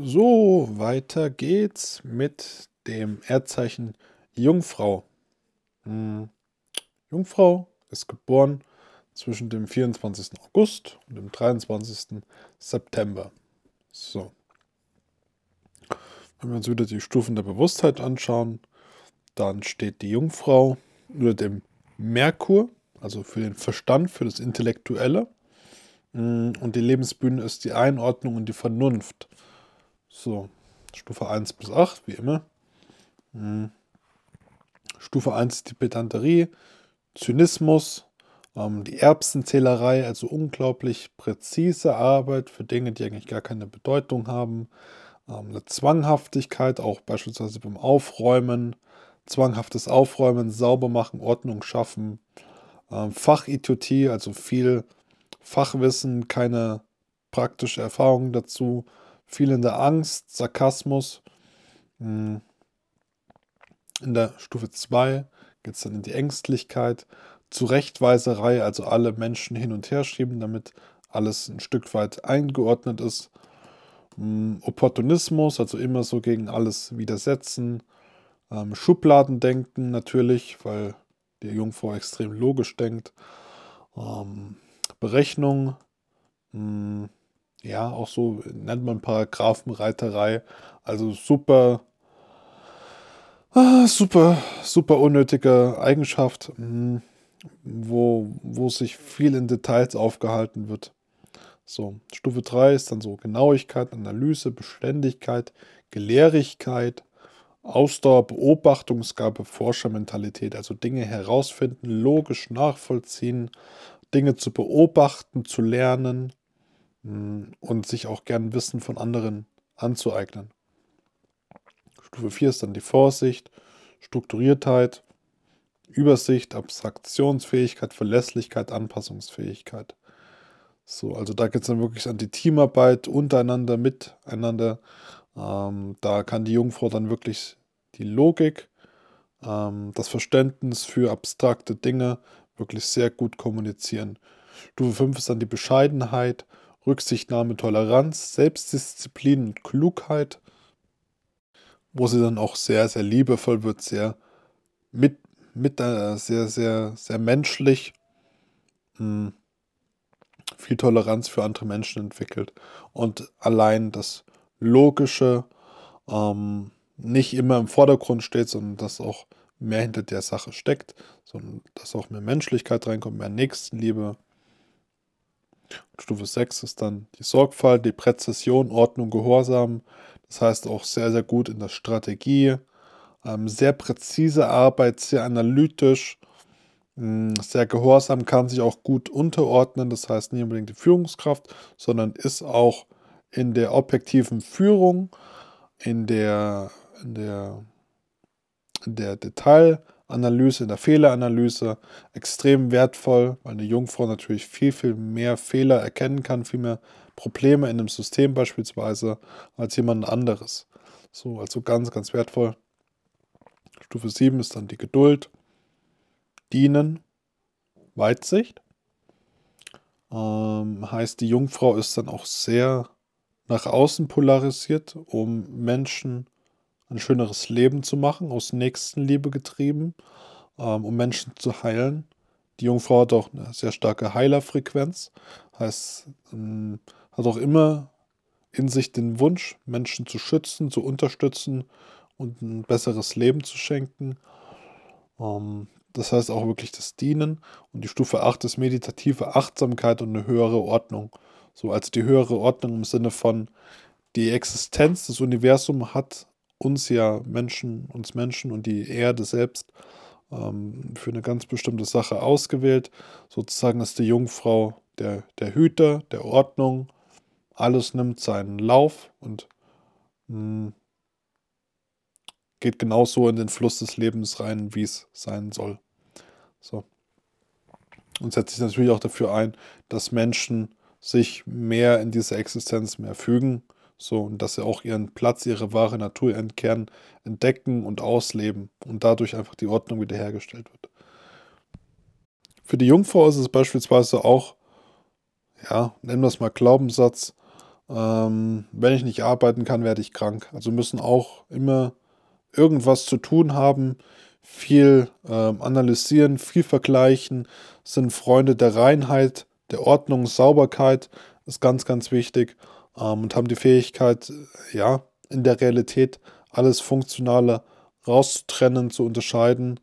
So, weiter geht's mit dem Erdzeichen Jungfrau. Hm. Jungfrau ist geboren zwischen dem 24. August und dem 23. September. So. Wenn wir uns wieder die Stufen der Bewusstheit anschauen, dann steht die Jungfrau unter dem Merkur, also für den Verstand, für das Intellektuelle. Hm, und die Lebensbühne ist die Einordnung und die Vernunft. So, Stufe 1 bis 8, wie immer. Hm. Stufe 1 ist die Pedanterie, Zynismus, ähm, die Erbsenzählerei, also unglaublich präzise Arbeit für Dinge, die eigentlich gar keine Bedeutung haben. Ähm, eine Zwanghaftigkeit, auch beispielsweise beim Aufräumen, zwanghaftes Aufräumen, sauber machen, Ordnung schaffen. Ähm, Fachidiotie, also viel Fachwissen, keine praktische Erfahrung dazu fehlende Angst, Sarkasmus. Hm. In der Stufe 2 geht es dann in die Ängstlichkeit, Zurechtweiserei, also alle Menschen hin und her schieben, damit alles ein Stück weit eingeordnet ist. Hm, Opportunismus, also immer so gegen alles widersetzen. Ähm, Schubladendenken natürlich, weil die Jungfrau extrem logisch denkt. Ähm, Berechnung, hm, ja, auch so nennt man Paragraphenreiterei. Also super, ah, super, super unnötige Eigenschaft, hm, wo, wo sich viel in Details aufgehalten wird. So, Stufe 3 ist dann so Genauigkeit, Analyse, Beständigkeit, Gelehrigkeit, Ausdauer, Beobachtungsgabe, Forschermentalität, also Dinge herausfinden, logisch nachvollziehen, Dinge zu beobachten, zu lernen, und sich auch gern Wissen von anderen anzueignen. Stufe 4 ist dann die Vorsicht, Strukturiertheit, Übersicht, Abstraktionsfähigkeit, Verlässlichkeit, Anpassungsfähigkeit. So, also da geht es dann wirklich an die Teamarbeit untereinander, miteinander. Ähm, da kann die Jungfrau dann wirklich die Logik, ähm, das Verständnis für abstrakte Dinge wirklich sehr gut kommunizieren. Stufe 5 ist dann die Bescheidenheit, Rücksichtnahme, Toleranz, Selbstdisziplin und Klugheit, wo sie dann auch sehr, sehr liebevoll wird, sehr mit, mit äh, sehr, sehr, sehr menschlich, mh, hm, viel Toleranz für andere Menschen entwickelt. Und allein das Logische ähm, nicht immer im Vordergrund steht, sondern dass auch mehr hinter der Sache steckt, sondern dass auch mehr Menschlichkeit reinkommt, mehr Nächstenliebe, Stufe 6 ist dann die Sorgfalt, die Präzision, Ordnung, Gehorsam. Das heißt auch sehr, sehr gut in der Strategie. Ähm, sehr präzise Arbeit, sehr analytisch, mh, hm, sehr gehorsam, kann sich auch gut unterordnen. Das heißt nicht unbedingt die Führungskraft, sondern ist auch in der objektiven Führung, in der, in der, in der Detail- Analyse, in der Fehleranalyse extrem wertvoll, weil eine Jungfrau natürlich viel, viel mehr Fehler erkennen kann, viel mehr Probleme in einem System beispielsweise als jemand anderes. So, also ganz, ganz wertvoll. Stufe 7 ist dann die Geduld, Dienen, Weitsicht. Ähm, heißt, die Jungfrau ist dann auch sehr nach außen polarisiert, um Menschen ein schöneres Leben zu machen, aus Nächstenliebe getrieben, ähm, um Menschen zu heilen. Die Jungfrau hat auch eine sehr starke Heilerfrequenz, heißt, ähm, hat auch immer in sich den Wunsch, Menschen zu schützen, zu unterstützen und ein besseres Leben zu schenken. Ähm, das heißt auch wirklich das Dienen. Und die Stufe 8 ist meditative Achtsamkeit und eine höhere Ordnung. So als die höhere Ordnung im Sinne von, die Existenz des Universums hat uns ja Menschen, uns Menschen und die Erde selbst ähm, für eine ganz bestimmte Sache ausgewählt. Sozusagen ist die Jungfrau der, der Hüter, der Ordnung. Alles nimmt seinen Lauf und mh, hm, geht genauso in den Fluss des Lebens rein, wie es sein soll. So. Und setzt sich natürlich auch dafür ein, dass Menschen sich mehr in diese Existenz mehr fügen so, und dass sie auch ihren Platz, ihre wahre Natur, ihren Kern entdecken und ausleben und dadurch einfach die Ordnung wiederhergestellt wird. Für die Jungfrau ist es beispielsweise auch, ja, nennen wir es mal Glaubenssatz, ähm, wenn ich nicht arbeiten kann, werde ich krank. Also müssen auch immer irgendwas zu tun haben, viel ähm, analysieren, viel vergleichen, sind Freunde der Reinheit, der Ordnung, Sauberkeit, ist ganz, ganz wichtig ähm, und haben die Fähigkeit, ja, in der Realität alles Funktionale rauszutrennen, zu unterscheiden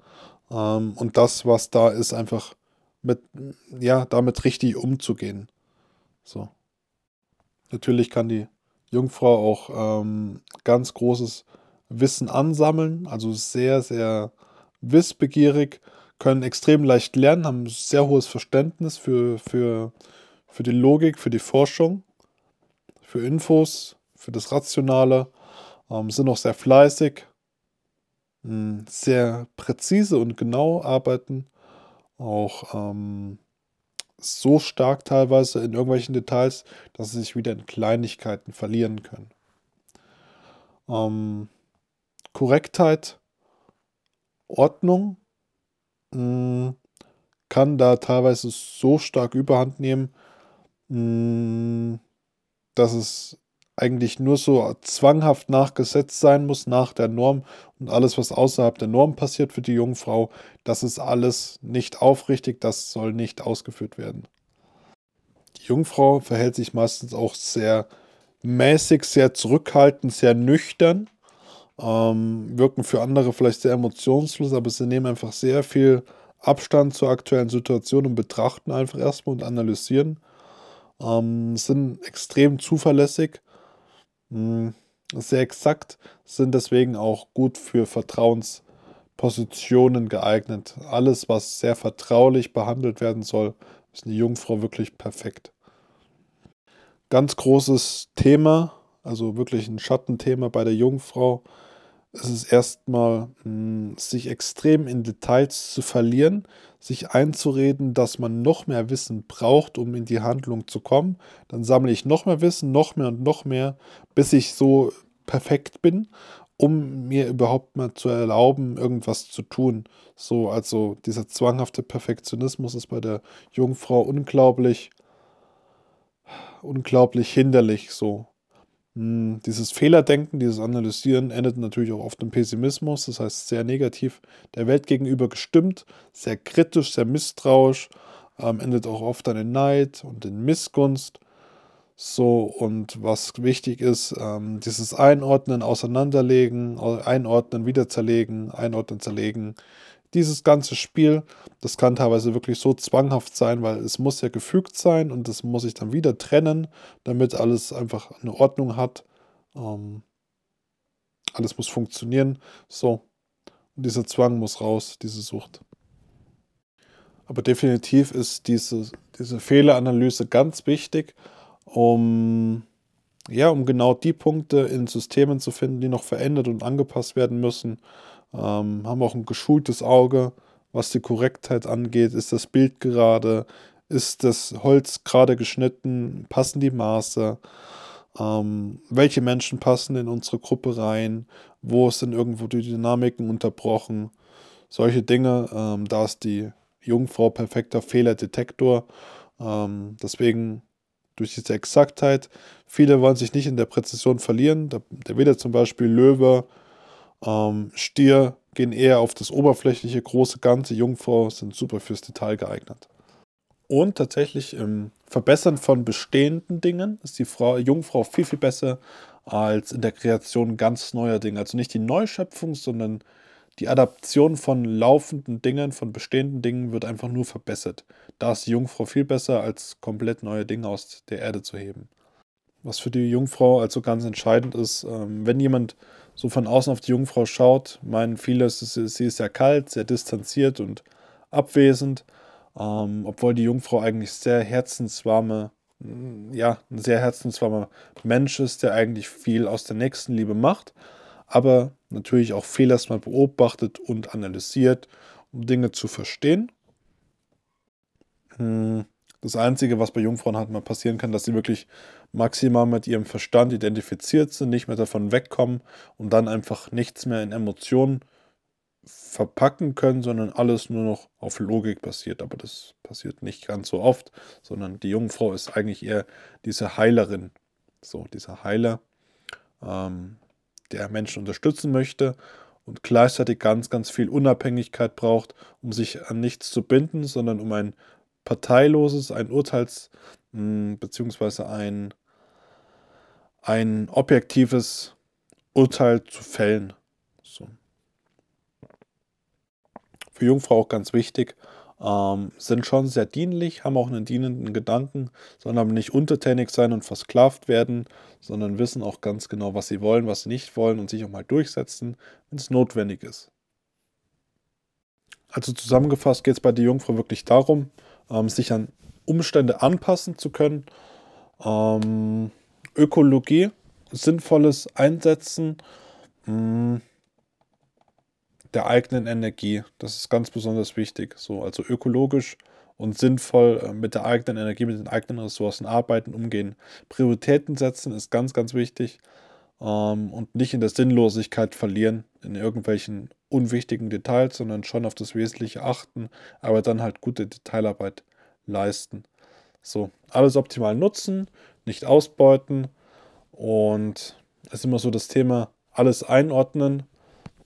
ähm, und das, was da ist, einfach mit, ja, damit richtig umzugehen. So. Natürlich kann die Jungfrau auch ähm, ganz großes Wissen ansammeln, also sehr, sehr wissbegierig, können extrem leicht lernen, haben sehr hohes Verständnis für, für, für die Logik, für die Forschung, für Infos, für das Rationale, ähm, sind auch sehr fleißig, mh, hm, sehr präzise und genau arbeiten, auch ähm, so stark teilweise in irgendwelchen Details, dass sie sich wieder in Kleinigkeiten verlieren können. Ähm, Korrektheit, Ordnung mh, hm, kann da teilweise so stark überhand nehmen, mh, hm, dass es eigentlich nur so zwanghaft nachgesetzt sein muss nach der Norm und alles, was außerhalb der Norm passiert für die Jungfrau, das ist alles nicht aufrichtig, das soll nicht ausgeführt werden. Die Jungfrau verhält sich meistens auch sehr mäßig, sehr zurückhaltend, sehr nüchtern, ähm, wirken für andere vielleicht sehr emotionslos, aber sie nehmen einfach sehr viel Abstand zur aktuellen Situation und betrachten einfach erstmal und analysieren. Ähm, sind extrem zuverlässig hm, sehr exakt, sind deswegen auch gut für Vertrauenspositionen geeignet. Alles, was sehr vertraulich behandelt werden soll, ist eine Jungfrau wirklich perfekt. Ganz großes Thema, also wirklich ein Schattenthema bei der Jungfrau, ist es erstmal, hm, sich extrem in Details zu verlieren, sich einzureden, dass man noch mehr Wissen braucht, um in die Handlung zu kommen. Dann sammle ich noch mehr Wissen, noch mehr und noch mehr, bis ich so perfekt bin, um mir überhaupt mal zu erlauben, irgendwas zu tun. So, also dieser zwanghafte Perfektionismus ist bei der Jungfrau unglaublich, unglaublich hinderlich so. Hm, dieses Fehlerdenken, dieses Analysieren endet natürlich auch oft im Pessimismus, das heißt sehr negativ der Welt gegenüber gestimmt, sehr kritisch, sehr misstrauisch, ähm, endet auch oft dann in Neid und in Missgunst. So, und was wichtig ist, ähm, dieses Einordnen, Auseinanderlegen, Einordnen, wieder zerlegen, Einordnen, zerlegen, dieses ganze Spiel, das kann teilweise wirklich so zwanghaft sein, weil es muss ja gefügt sein und das muss ich dann wieder trennen, damit alles einfach eine Ordnung hat. Ähm, alles muss funktionieren. So. Und dieser Zwang muss raus, diese Sucht. Aber definitiv ist diese, diese Fehleranalyse ganz wichtig, um, ja, um genau die Punkte in Systemen zu finden, die noch verändert und angepasst werden müssen ähm, haben auch ein geschultes Auge, was die Korrektheit angeht. Ist das Bild gerade? Ist das Holz gerade geschnitten? Passen die Maße? Ähm, welche Menschen passen in unsere Gruppe rein? Wo sind irgendwo die Dynamiken unterbrochen? Solche Dinge. Ähm, da ist die Jungfrau perfekter Fehlerdetektor. Ähm, deswegen durch diese Exaktheit. Viele wollen sich nicht in der Präzision verlieren. Da, da wird zum Beispiel Löwe ähm, Stier gehen eher auf das oberflächliche, große Ganze. Jungfrau sind super fürs Detail geeignet. Und tatsächlich im Verbessern von bestehenden Dingen ist die Frau, Jungfrau viel, viel besser als in der Kreation ganz neuer Dinge. Also nicht die Neuschöpfung, sondern die Adaption von laufenden Dingen, von bestehenden Dingen wird einfach nur verbessert. Da ist die Jungfrau viel besser, als komplett neue Dinge aus der Erde zu heben. Was für die Jungfrau also ganz entscheidend ist, ähm, wenn jemand so von außen auf die Jungfrau schaut, meinen viele, sie ist sehr kalt, sehr distanziert und abwesend, ähm, obwohl die Jungfrau eigentlich sehr herzenswarme, mm, ja, ein sehr herzenswarmer Mensch ist, der eigentlich viel aus der Nächstenliebe macht, aber natürlich auch viel erstmal beobachtet und analysiert, um Dinge zu verstehen. Hm. Das Einzige, was bei Jungfrauen halt mal passieren kann, dass sie wirklich maximal mit ihrem Verstand identifiziert sind, nicht mehr davon wegkommen und dann einfach nichts mehr in Emotionen verpacken können, sondern alles nur noch auf Logik basiert. Aber das passiert nicht ganz so oft, sondern die Jungfrau ist eigentlich eher diese Heilerin. So, dieser Heiler, ähm, der Menschen unterstützen möchte und gleichzeitig ganz, ganz viel Unabhängigkeit braucht, um sich an nichts zu binden, sondern um ein parteiloses, ein Urteils- beziehungsweise ein, ein objektives Urteil zu fällen. So. Für Jungfrau auch ganz wichtig, ähm, sind schon sehr dienlich, haben auch einen dienenden Gedanken, aber nicht untertänig sein und versklavt werden, sondern wissen auch ganz genau, was sie wollen, was sie nicht wollen und sich auch mal durchsetzen, wenn es notwendig ist. Also zusammengefasst geht es bei der Jungfrau wirklich darum, ähm, sich an Umstände anpassen zu können, ähm, Ökologie, sinnvolles Einsetzen, mm, der eigenen Energie. Das ist ganz besonders wichtig. So, also ökologisch und sinnvoll äh, mit der eigenen Energie, mit den eigenen Ressourcen arbeiten, umgehen. Prioritäten setzen ist ganz, ganz wichtig. Ähm, und nicht in der Sinnlosigkeit verlieren, in irgendwelchen unwichtigen Details, sondern schon auf das Wesentliche achten, aber dann halt gute Detailarbeit leisten. So, alles optimal nutzen, nicht ausbeuten und es ist immer so das Thema, alles einordnen.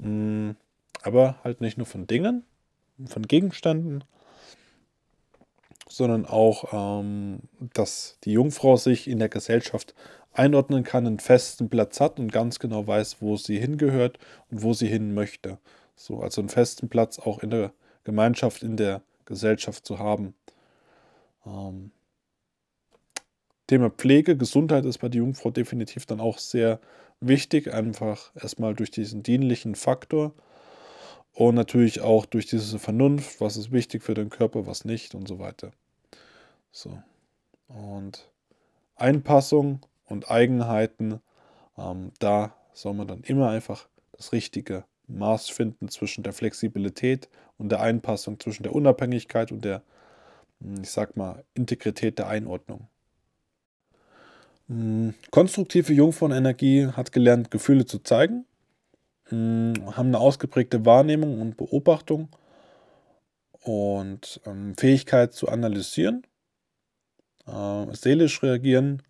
Mh, hm, aber halt nicht nur von Dingen, von Gegenständen, sondern auch, ähm, dass die Jungfrau sich in der Gesellschaft einordnen kann, einen festen Platz hat und ganz genau weiß, wo sie hingehört und wo sie hin möchte. So, also einen festen Platz auch in der Gemeinschaft, in der Gesellschaft zu haben. Ähm, Thema Pflege, Gesundheit ist bei der Jungfrau definitiv dann auch sehr wichtig, einfach erstmal durch diesen dienlichen Faktor und natürlich auch durch diese Vernunft, was ist wichtig für den Körper, was nicht und so weiter. So. Und Einpassung und Eigenheiten, ähm, da soll man dann immer einfach das richtige Maß finden zwischen der Flexibilität und der Einpassung, zwischen der Unabhängigkeit und der, hm, ich sag mal, Integrität der Einordnung. Hm, konstruktive Jungfrauenenergie hat gelernt, Gefühle zu zeigen hm, haben eine ausgeprägte Wahrnehmung und Beobachtung und ähm, Fähigkeit zu analysieren, äh, seelisch reagieren,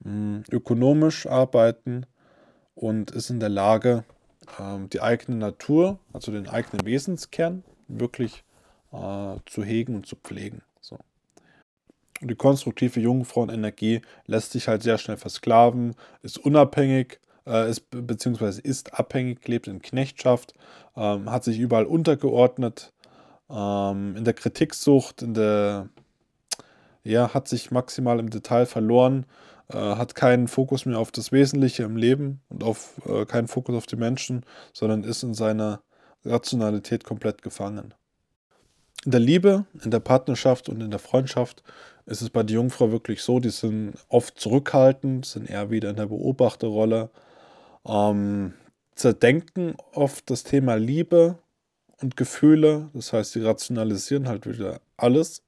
mh, hm, ökonomisch arbeiten und ist in der Lage, äh, die eigene Natur, also den eigenen Wesenskern, wirklich äh, zu hegen und zu pflegen. Und die konstruktive Jungfrauenenergie lässt sich halt sehr schnell versklaven, ist unabhängig, äh, ist, beziehungsweise ist abhängig, lebt in Knechtschaft, ähm, hat sich überall untergeordnet, ähm, in der Kritiksucht, in der, ja, hat sich maximal im Detail verloren, äh, hat keinen Fokus mehr auf das Wesentliche im Leben und auf äh, keinen Fokus auf die Menschen, sondern ist in seiner Rationalität komplett gefangen. In der Liebe, in der Partnerschaft und in der Freundschaft ist es bei der Jungfrau wirklich so, die sind oft zurückhaltend, sind eher wieder in der Beobachterrolle, ähm, zerdenken oft das Thema Liebe und Gefühle. Das heißt, sie rationalisieren halt wieder alles.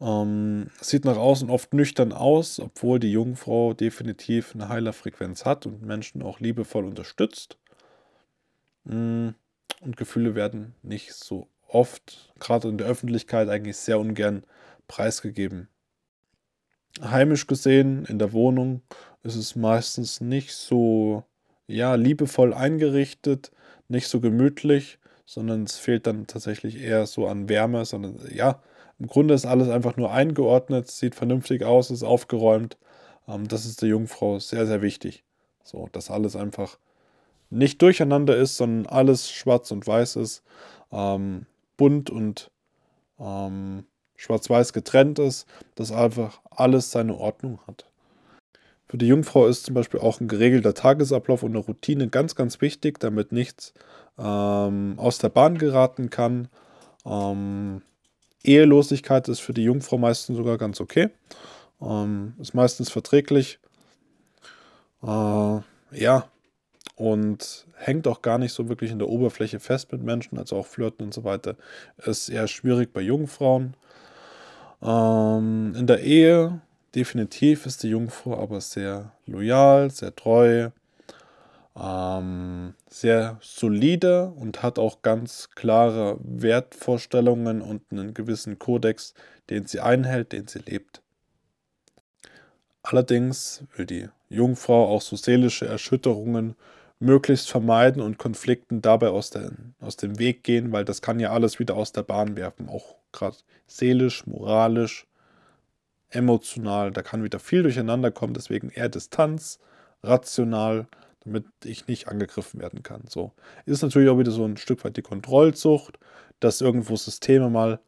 Ähm, sieht nach außen oft nüchtern aus, obwohl die Jungfrau definitiv eine Heilerfrequenz hat und Menschen auch liebevoll unterstützt. Mm, und Gefühle werden nicht so oft, gerade in der Öffentlichkeit, eigentlich sehr ungern preisgegeben. Heimisch gesehen, in der Wohnung, ist es meistens nicht so ja, liebevoll eingerichtet, nicht so gemütlich, sondern es fehlt dann tatsächlich eher so an Wärme, sondern ja, im Grunde ist alles einfach nur eingeordnet, sieht vernünftig aus, ist aufgeräumt. Ähm, das ist der Jungfrau sehr, sehr wichtig. So, dass alles einfach nicht durcheinander ist, sondern alles schwarz und weiß ist, ähm, bunt und ähm, schwarz-weiß getrennt ist, dass einfach alles seine Ordnung hat. Für die Jungfrau ist zum Beispiel auch ein geregelter Tagesablauf und eine Routine ganz, ganz wichtig, damit nichts ähm, aus der Bahn geraten kann. Ähm, Ehelosigkeit ist für die Jungfrau meistens sogar ganz okay. Ähm, ist meistens verträglich. Äh, ja, und hängt auch gar nicht so wirklich in der Oberfläche fest mit Menschen, also auch Flirten und so weiter. Ist eher schwierig bei Jungfrauen. Ähm, in der Ehe Definitiv ist die Jungfrau aber sehr loyal, sehr treu, ähm, sehr solide und hat auch ganz klare Wertvorstellungen und einen gewissen Kodex, den sie einhält, den sie lebt. Allerdings will die Jungfrau auch so seelische Erschütterungen möglichst vermeiden und Konflikten dabei aus, der, aus dem Weg gehen, weil das kann ja alles wieder aus der Bahn werfen, auch gerade seelisch, moralisch, emotional, da kann wieder viel durcheinander kommen, deswegen eher Distanz, rational, damit ich nicht angegriffen werden kann. So ist natürlich auch wieder so ein Stück weit die Kontrollzucht, dass irgendwo Systeme mal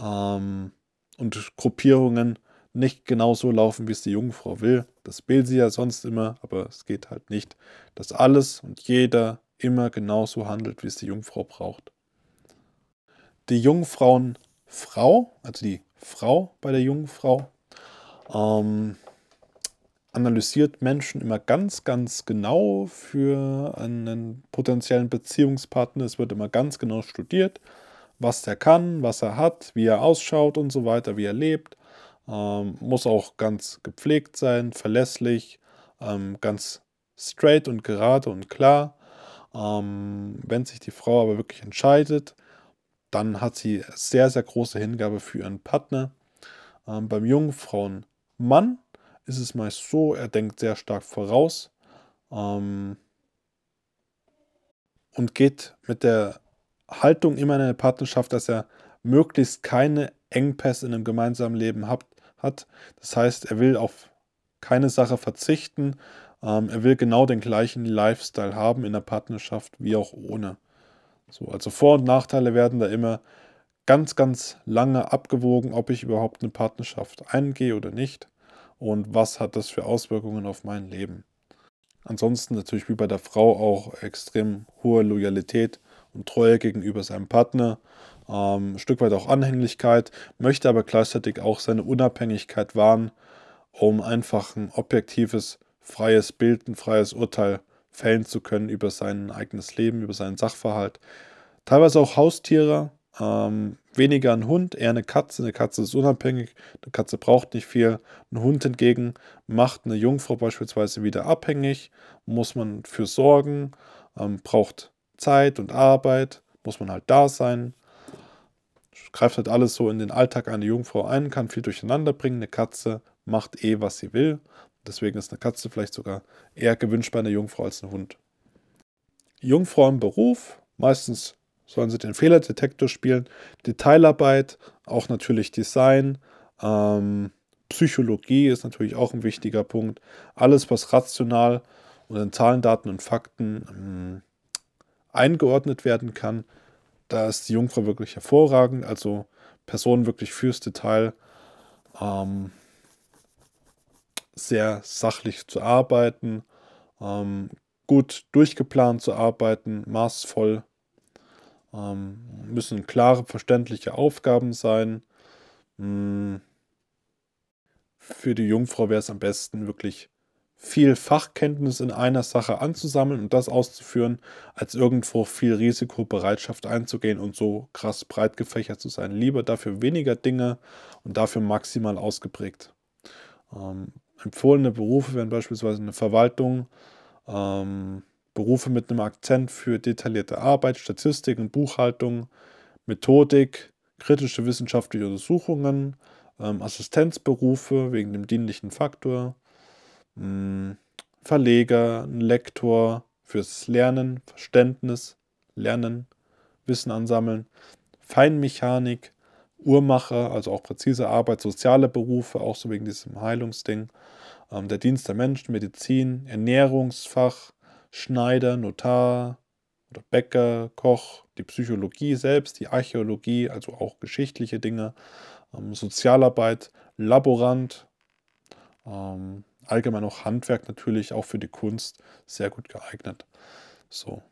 ähm, und Gruppierungen nicht genau so laufen, wie es die Jungfrau will. Das will sie ja sonst immer, aber es geht halt nicht, dass alles und jeder immer genauso handelt, wie es die Jungfrau braucht. Die Jungfrauenfrau, also die Frau bei der Jungfrau, ähm, analysiert Menschen immer ganz, ganz genau für einen potenziellen Beziehungspartner. Es wird immer ganz genau studiert, was der kann, was er hat, wie er ausschaut und so weiter, wie er lebt. Ähm, muss auch ganz gepflegt sein, verlässlich, ähm, ganz straight und gerade und klar. Ähm, wenn sich die Frau aber wirklich entscheidet, dann hat sie sehr, sehr große Hingabe für ihren Partner. Ähm, beim Jungfrauenmann ist es meist so, er denkt sehr stark voraus ähm, und geht mit der Haltung immer in eine Partnerschaft, dass er möglichst keine Engpässe in einem gemeinsamen Leben hat, hat. Das heißt, er will auf keine Sache verzichten. Ähm, er will genau den gleichen Lifestyle haben in der Partnerschaft wie auch ohne. So, also Vor- und Nachteile werden da immer ganz, ganz lange abgewogen, ob ich überhaupt eine Partnerschaft eingehe oder nicht und was hat das für Auswirkungen auf mein Leben. Ansonsten natürlich wie bei der Frau auch extrem hohe Loyalität und Treue gegenüber seinem Partner ähm, ein Stück weit auch Anhänglichkeit, möchte aber gleichzeitig auch seine Unabhängigkeit wahren, um einfach ein objektives, freies Bild, ein freies Urteil fällen zu können über sein eigenes Leben, über seinen Sachverhalt. Teilweise auch Haustiere, ähm, weniger ein Hund, eher eine Katze. Eine Katze ist unabhängig, eine Katze braucht nicht viel. Ein Hund hingegen macht eine Jungfrau beispielsweise wieder abhängig, muss man für sorgen, ähm, braucht Zeit und Arbeit, muss man halt da sein greift halt alles so in den Alltag einer Jungfrau ein, kann viel durcheinander bringen. Eine Katze macht eh, was sie will. Deswegen ist eine Katze vielleicht sogar eher gewünscht bei einer Jungfrau als ein Hund. Jungfrau im Beruf, meistens sollen sie den Fehlerdetektor spielen. Detailarbeit, auch natürlich Design. Ähm, Psychologie ist natürlich auch ein wichtiger Punkt. Alles, was rational und in Zahlen, Daten und Fakten ähm, eingeordnet werden kann, da ist die Jungfrau wirklich hervorragend. Also Person wirklich fürs Detail. Ähm, sehr sachlich zu arbeiten, ähm, gut durchgeplant zu arbeiten, maßvoll. Ähm, müssen klare, verständliche Aufgaben sein. Hm. Für die Jungfrau wäre es am besten wirklich viel Fachkenntnis in einer Sache anzusammeln und das auszuführen, als irgendwo viel Risikobereitschaft einzugehen und so krass breit gefächert zu sein. Lieber dafür weniger Dinge und dafür maximal ausgeprägt. Ähm, empfohlene Berufe wären beispielsweise eine Verwaltung, ähm, Berufe mit einem Akzent für detaillierte Arbeit, Statistik und Buchhaltung, Methodik, kritische wissenschaftliche Untersuchungen, ähm, Assistenzberufe wegen dem dienlichen Faktor, hm, Verleger, ein Lektor fürs Lernen, Verständnis, Lernen, Wissen ansammeln, Feinmechanik, Uhrmacher, also auch präzise Arbeit, soziale Berufe, auch so wegen diesem Heilungsding, ähm, der Dienst der Menschen, Medizin, Ernährungsfach, Schneider, Notar oder Bäcker, Koch, die Psychologie selbst, die Archäologie, also auch geschichtliche Dinge, ähm, Sozialarbeit, Laborant, ähm, allgemein auch Handwerk natürlich, auch für die Kunst sehr gut geeignet. So.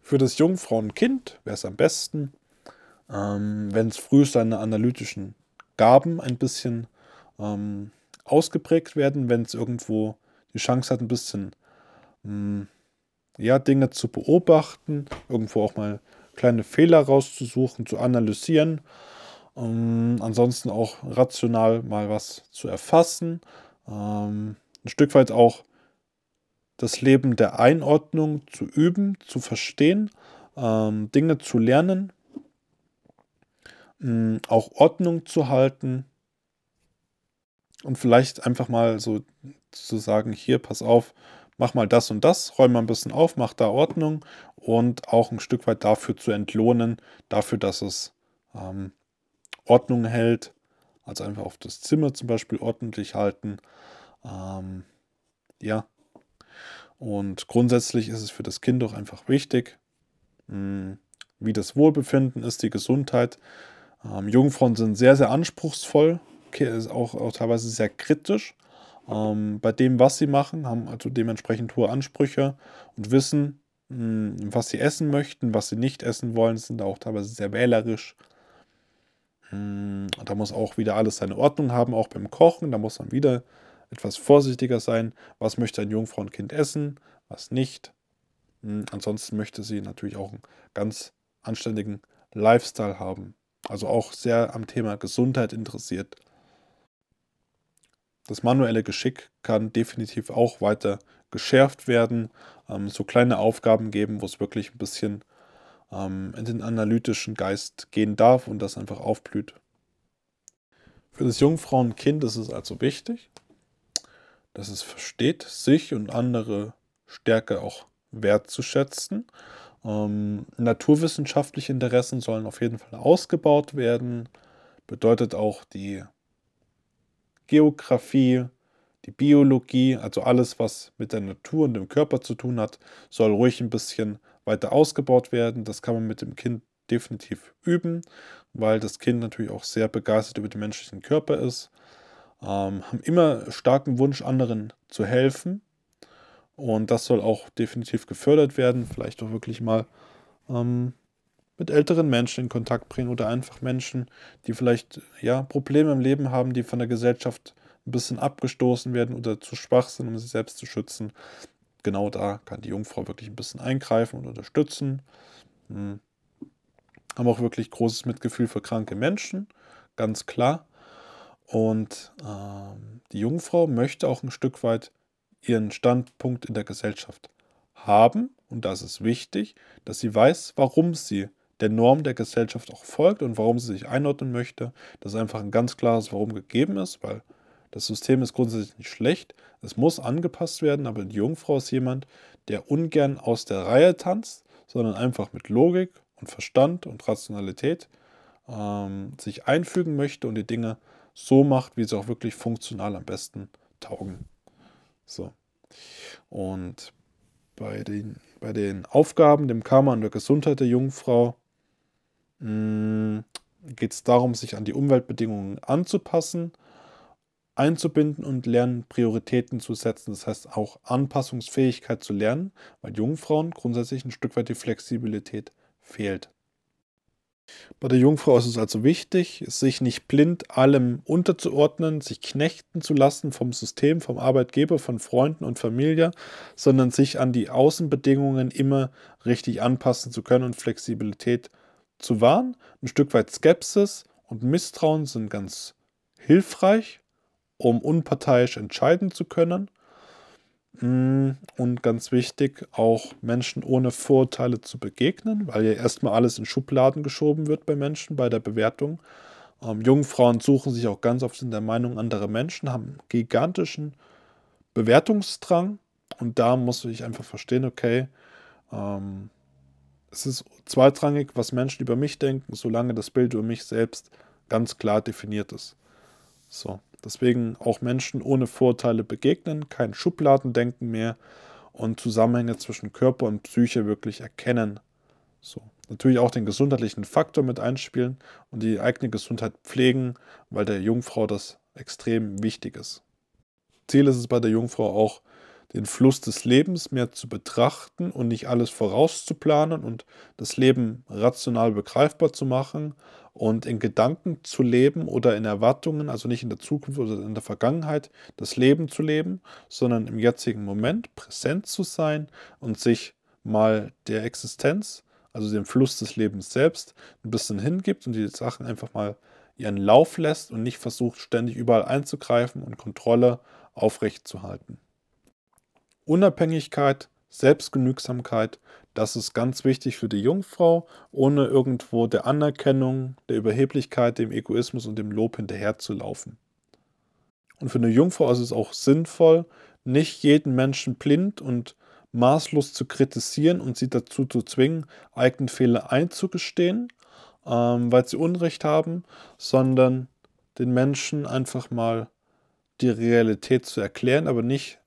Für das Jungfrauenkind wäre es am besten, ähm, wenn es früh seine analytischen Gaben ein bisschen ähm, ausgeprägt werden, wenn es irgendwo die Chance hat, ein bisschen ähm, ja, Dinge zu beobachten, irgendwo auch mal kleine Fehler rauszusuchen, zu analysieren. Ähm, ansonsten auch rational mal was zu erfassen ähm, ein Stück weit auch das Leben der Einordnung zu üben, zu verstehen, ähm, Dinge zu lernen, mh, auch Ordnung zu halten, und vielleicht einfach mal so zu sagen, hier, pass auf, mach mal das und das, räum mal ein bisschen auf, mach da Ordnung und auch ein Stück weit dafür zu entlohnen, dafür, dass es ähm, Ordnung hält, also einfach auf das Zimmer zum Beispiel ordentlich halten. Ähm, ja. Und grundsätzlich ist es für das Kind auch einfach wichtig, mh, hm, wie das Wohlbefinden ist, die Gesundheit. Ähm, Jungfrauen sind sehr, sehr anspruchsvoll, auch, auch teilweise sehr kritisch ähm, bei dem, was sie machen, haben also dementsprechend hohe Ansprüche und wissen, mh, hm, was sie essen möchten, was sie nicht essen wollen, sind auch teilweise sehr wählerisch. Hm, da muss auch wieder alles seine Ordnung haben, auch beim Kochen. Da muss man wieder etwas vorsichtiger sein. Was möchte ein Jungfrauenkind essen, was nicht. Hm, ansonsten möchte sie natürlich auch einen ganz anständigen Lifestyle haben. Also auch sehr am Thema Gesundheit interessiert. Das manuelle Geschick kann definitiv auch weiter geschärft werden. Ähm, so kleine Aufgaben geben, wo es wirklich ein bisschen ähm, in den analytischen Geist gehen darf und das einfach aufblüht. Für das Jungfrauenkind ist es also wichtig, dass es versteht, sich und andere Stärke auch wertzuschätzen. Ähm, naturwissenschaftliche Interessen sollen auf jeden Fall ausgebaut werden. Bedeutet auch die Geografie, die Biologie, also alles, was mit der Natur und dem Körper zu tun hat, soll ruhig ein bisschen weiter ausgebaut werden. Das kann man mit dem Kind definitiv üben, weil das Kind natürlich auch sehr begeistert über den menschlichen Körper ist. Ähm, haben immer starken Wunsch, anderen zu helfen. Und das soll auch definitiv gefördert werden. Vielleicht auch wirklich mal ähm, mit älteren Menschen in Kontakt bringen oder einfach Menschen, die vielleicht ja, Probleme im Leben haben, die von der Gesellschaft ein bisschen abgestoßen werden oder zu schwach sind, um sich selbst zu schützen genau da kann die Jungfrau wirklich ein bisschen eingreifen und unterstützen. Hm. Haben auch wirklich großes Mitgefühl für kranke Menschen, ganz klar. Und ähm, die Jungfrau möchte auch ein Stück weit ihren Standpunkt in der Gesellschaft haben. Und das ist wichtig, dass sie weiß, warum sie der Norm der Gesellschaft auch folgt und warum sie sich einordnen möchte. Dass einfach ein ganz klares Warum gegeben ist, weil das System ist grundsätzlich nicht schlecht, es muss angepasst werden, aber die Jungfrau ist jemand, der ungern aus der Reihe tanzt, sondern einfach mit Logik und Verstand und Rationalität ähm, sich einfügen möchte und die Dinge so macht, wie sie auch wirklich funktional am besten taugen. So. Und bei den, bei den Aufgaben, dem Karma und der Gesundheit der Jungfrau mm, geht es darum, sich an die Umweltbedingungen anzupassen einzubinden und lernen, Prioritäten zu setzen. Das heißt auch Anpassungsfähigkeit zu lernen, weil Jungfrauen grundsätzlich ein Stück weit die Flexibilität fehlt. Bei der Jungfrau ist es also wichtig, sich nicht blind allem unterzuordnen, sich knechten zu lassen vom System, vom Arbeitgeber, von Freunden und Familie, sondern sich an die Außenbedingungen immer richtig anpassen zu können und Flexibilität zu wahren. Ein Stück weit Skepsis und Misstrauen sind ganz hilfreich, um unparteiisch entscheiden zu können. Mm, und ganz wichtig, auch Menschen ohne Vorurteile zu begegnen, weil ja erstmal alles in Schubladen geschoben wird bei Menschen, bei der Bewertung. Ähm, Jungfrauen suchen sich auch ganz oft in der Meinung anderer Menschen, haben gigantischen Bewertungsdrang. Und da muss ich einfach verstehen, okay, ähm, es ist zweitrangig, was Menschen über mich denken, solange das Bild über mich selbst ganz klar definiert ist. So. Deswegen auch Menschen ohne Vorurteile begegnen, kein Schubladendenken mehr und Zusammenhänge zwischen Körper und Psyche wirklich erkennen. So. Natürlich auch den gesundheitlichen Faktor mit einspielen und die eigene Gesundheit pflegen, weil der Jungfrau das extrem wichtig ist. Ziel ist es bei der Jungfrau auch, den Fluss des Lebens mehr zu betrachten und nicht alles vorauszuplanen und das Leben rational begreifbar zu machen und in Gedanken zu leben oder in Erwartungen, also nicht in der Zukunft oder in der Vergangenheit, das Leben zu leben, sondern im jetzigen Moment präsent zu sein und sich mal der Existenz, also dem Fluss des Lebens selbst, ein bisschen hingibt und die Sachen einfach mal ihren Lauf lässt und nicht versucht, ständig überall einzugreifen und Kontrolle aufrechtzuerhalten. Unabhängigkeit, Selbstgenügsamkeit, das ist ganz wichtig für die Jungfrau, ohne irgendwo der Anerkennung, der Überheblichkeit, dem Egoismus und dem Lob hinterherzulaufen. Und für eine Jungfrau ist es auch sinnvoll, nicht jeden Menschen blind und maßlos zu kritisieren und sie dazu zu zwingen, eigenen Fehler einzugestehen, ähm, weil sie Unrecht haben, sondern den Menschen einfach mal die Realität zu erklären, aber nicht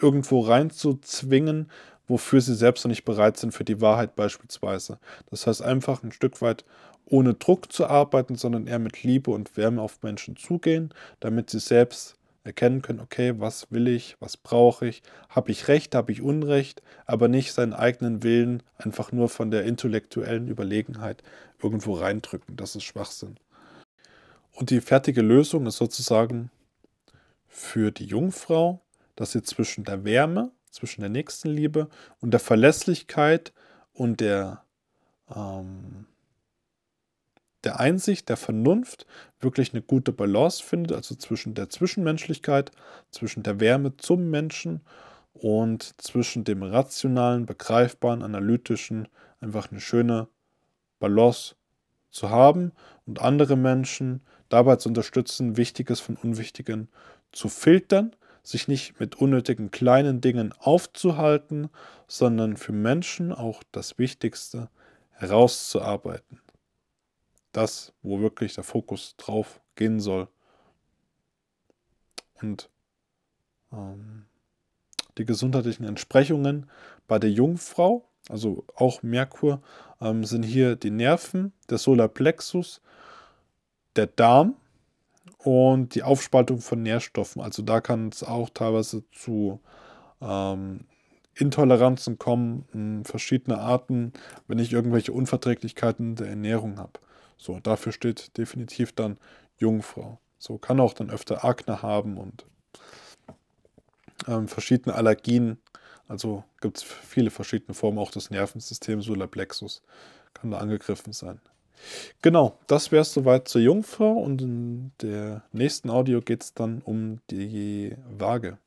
irgendwo reinzuzwingen, wofür sie selbst noch nicht bereit sind, für die Wahrheit beispielsweise. Das heißt einfach ein Stück weit ohne Druck zu arbeiten, sondern eher mit Liebe und Wärme auf Menschen zugehen, damit sie selbst erkennen können, okay, was will ich, was brauche ich, habe ich Recht, habe ich Unrecht, aber nicht seinen eigenen Willen einfach nur von der intellektuellen Überlegenheit irgendwo reindrücken. Das ist Schwachsinn. Und die fertige Lösung ist sozusagen für die Jungfrau, dass sie zwischen der Wärme, zwischen der Nächstenliebe und der Verlässlichkeit und der ähm, der Einsicht, der Vernunft wirklich eine gute Balance findet, also zwischen der Zwischenmenschlichkeit, zwischen der Wärme zum Menschen und zwischen dem rationalen, begreifbaren, analytischen, einfach eine schöne Balance zu haben und andere Menschen dabei zu unterstützen, Wichtiges von Unwichtigen zu filtern, sich nicht mit unnötigen kleinen Dingen aufzuhalten, sondern für Menschen auch das Wichtigste herauszuarbeiten das, wo wirklich der Fokus drauf gehen soll. Und ähm, die gesundheitlichen Entsprechungen bei der Jungfrau, also auch Merkur, ähm, sind hier die Nerven, der Solarplexus, der Darm und die Aufspaltung von Nährstoffen. Also da kann es auch teilweise zu ähm, Intoleranzen kommen, verschiedene Arten, wenn ich irgendwelche Unverträglichkeiten der Ernährung habe. So, dafür steht definitiv dann Jungfrau. So kann auch dann öfter Akne haben und ähm, verschiedene Allergien. Also gibt es viele verschiedene Formen, auch das Nervensystem, Solarplexus kann da angegriffen sein. Genau, das wäre es soweit zur Jungfrau und in der nächsten Audio geht es dann um die Waage.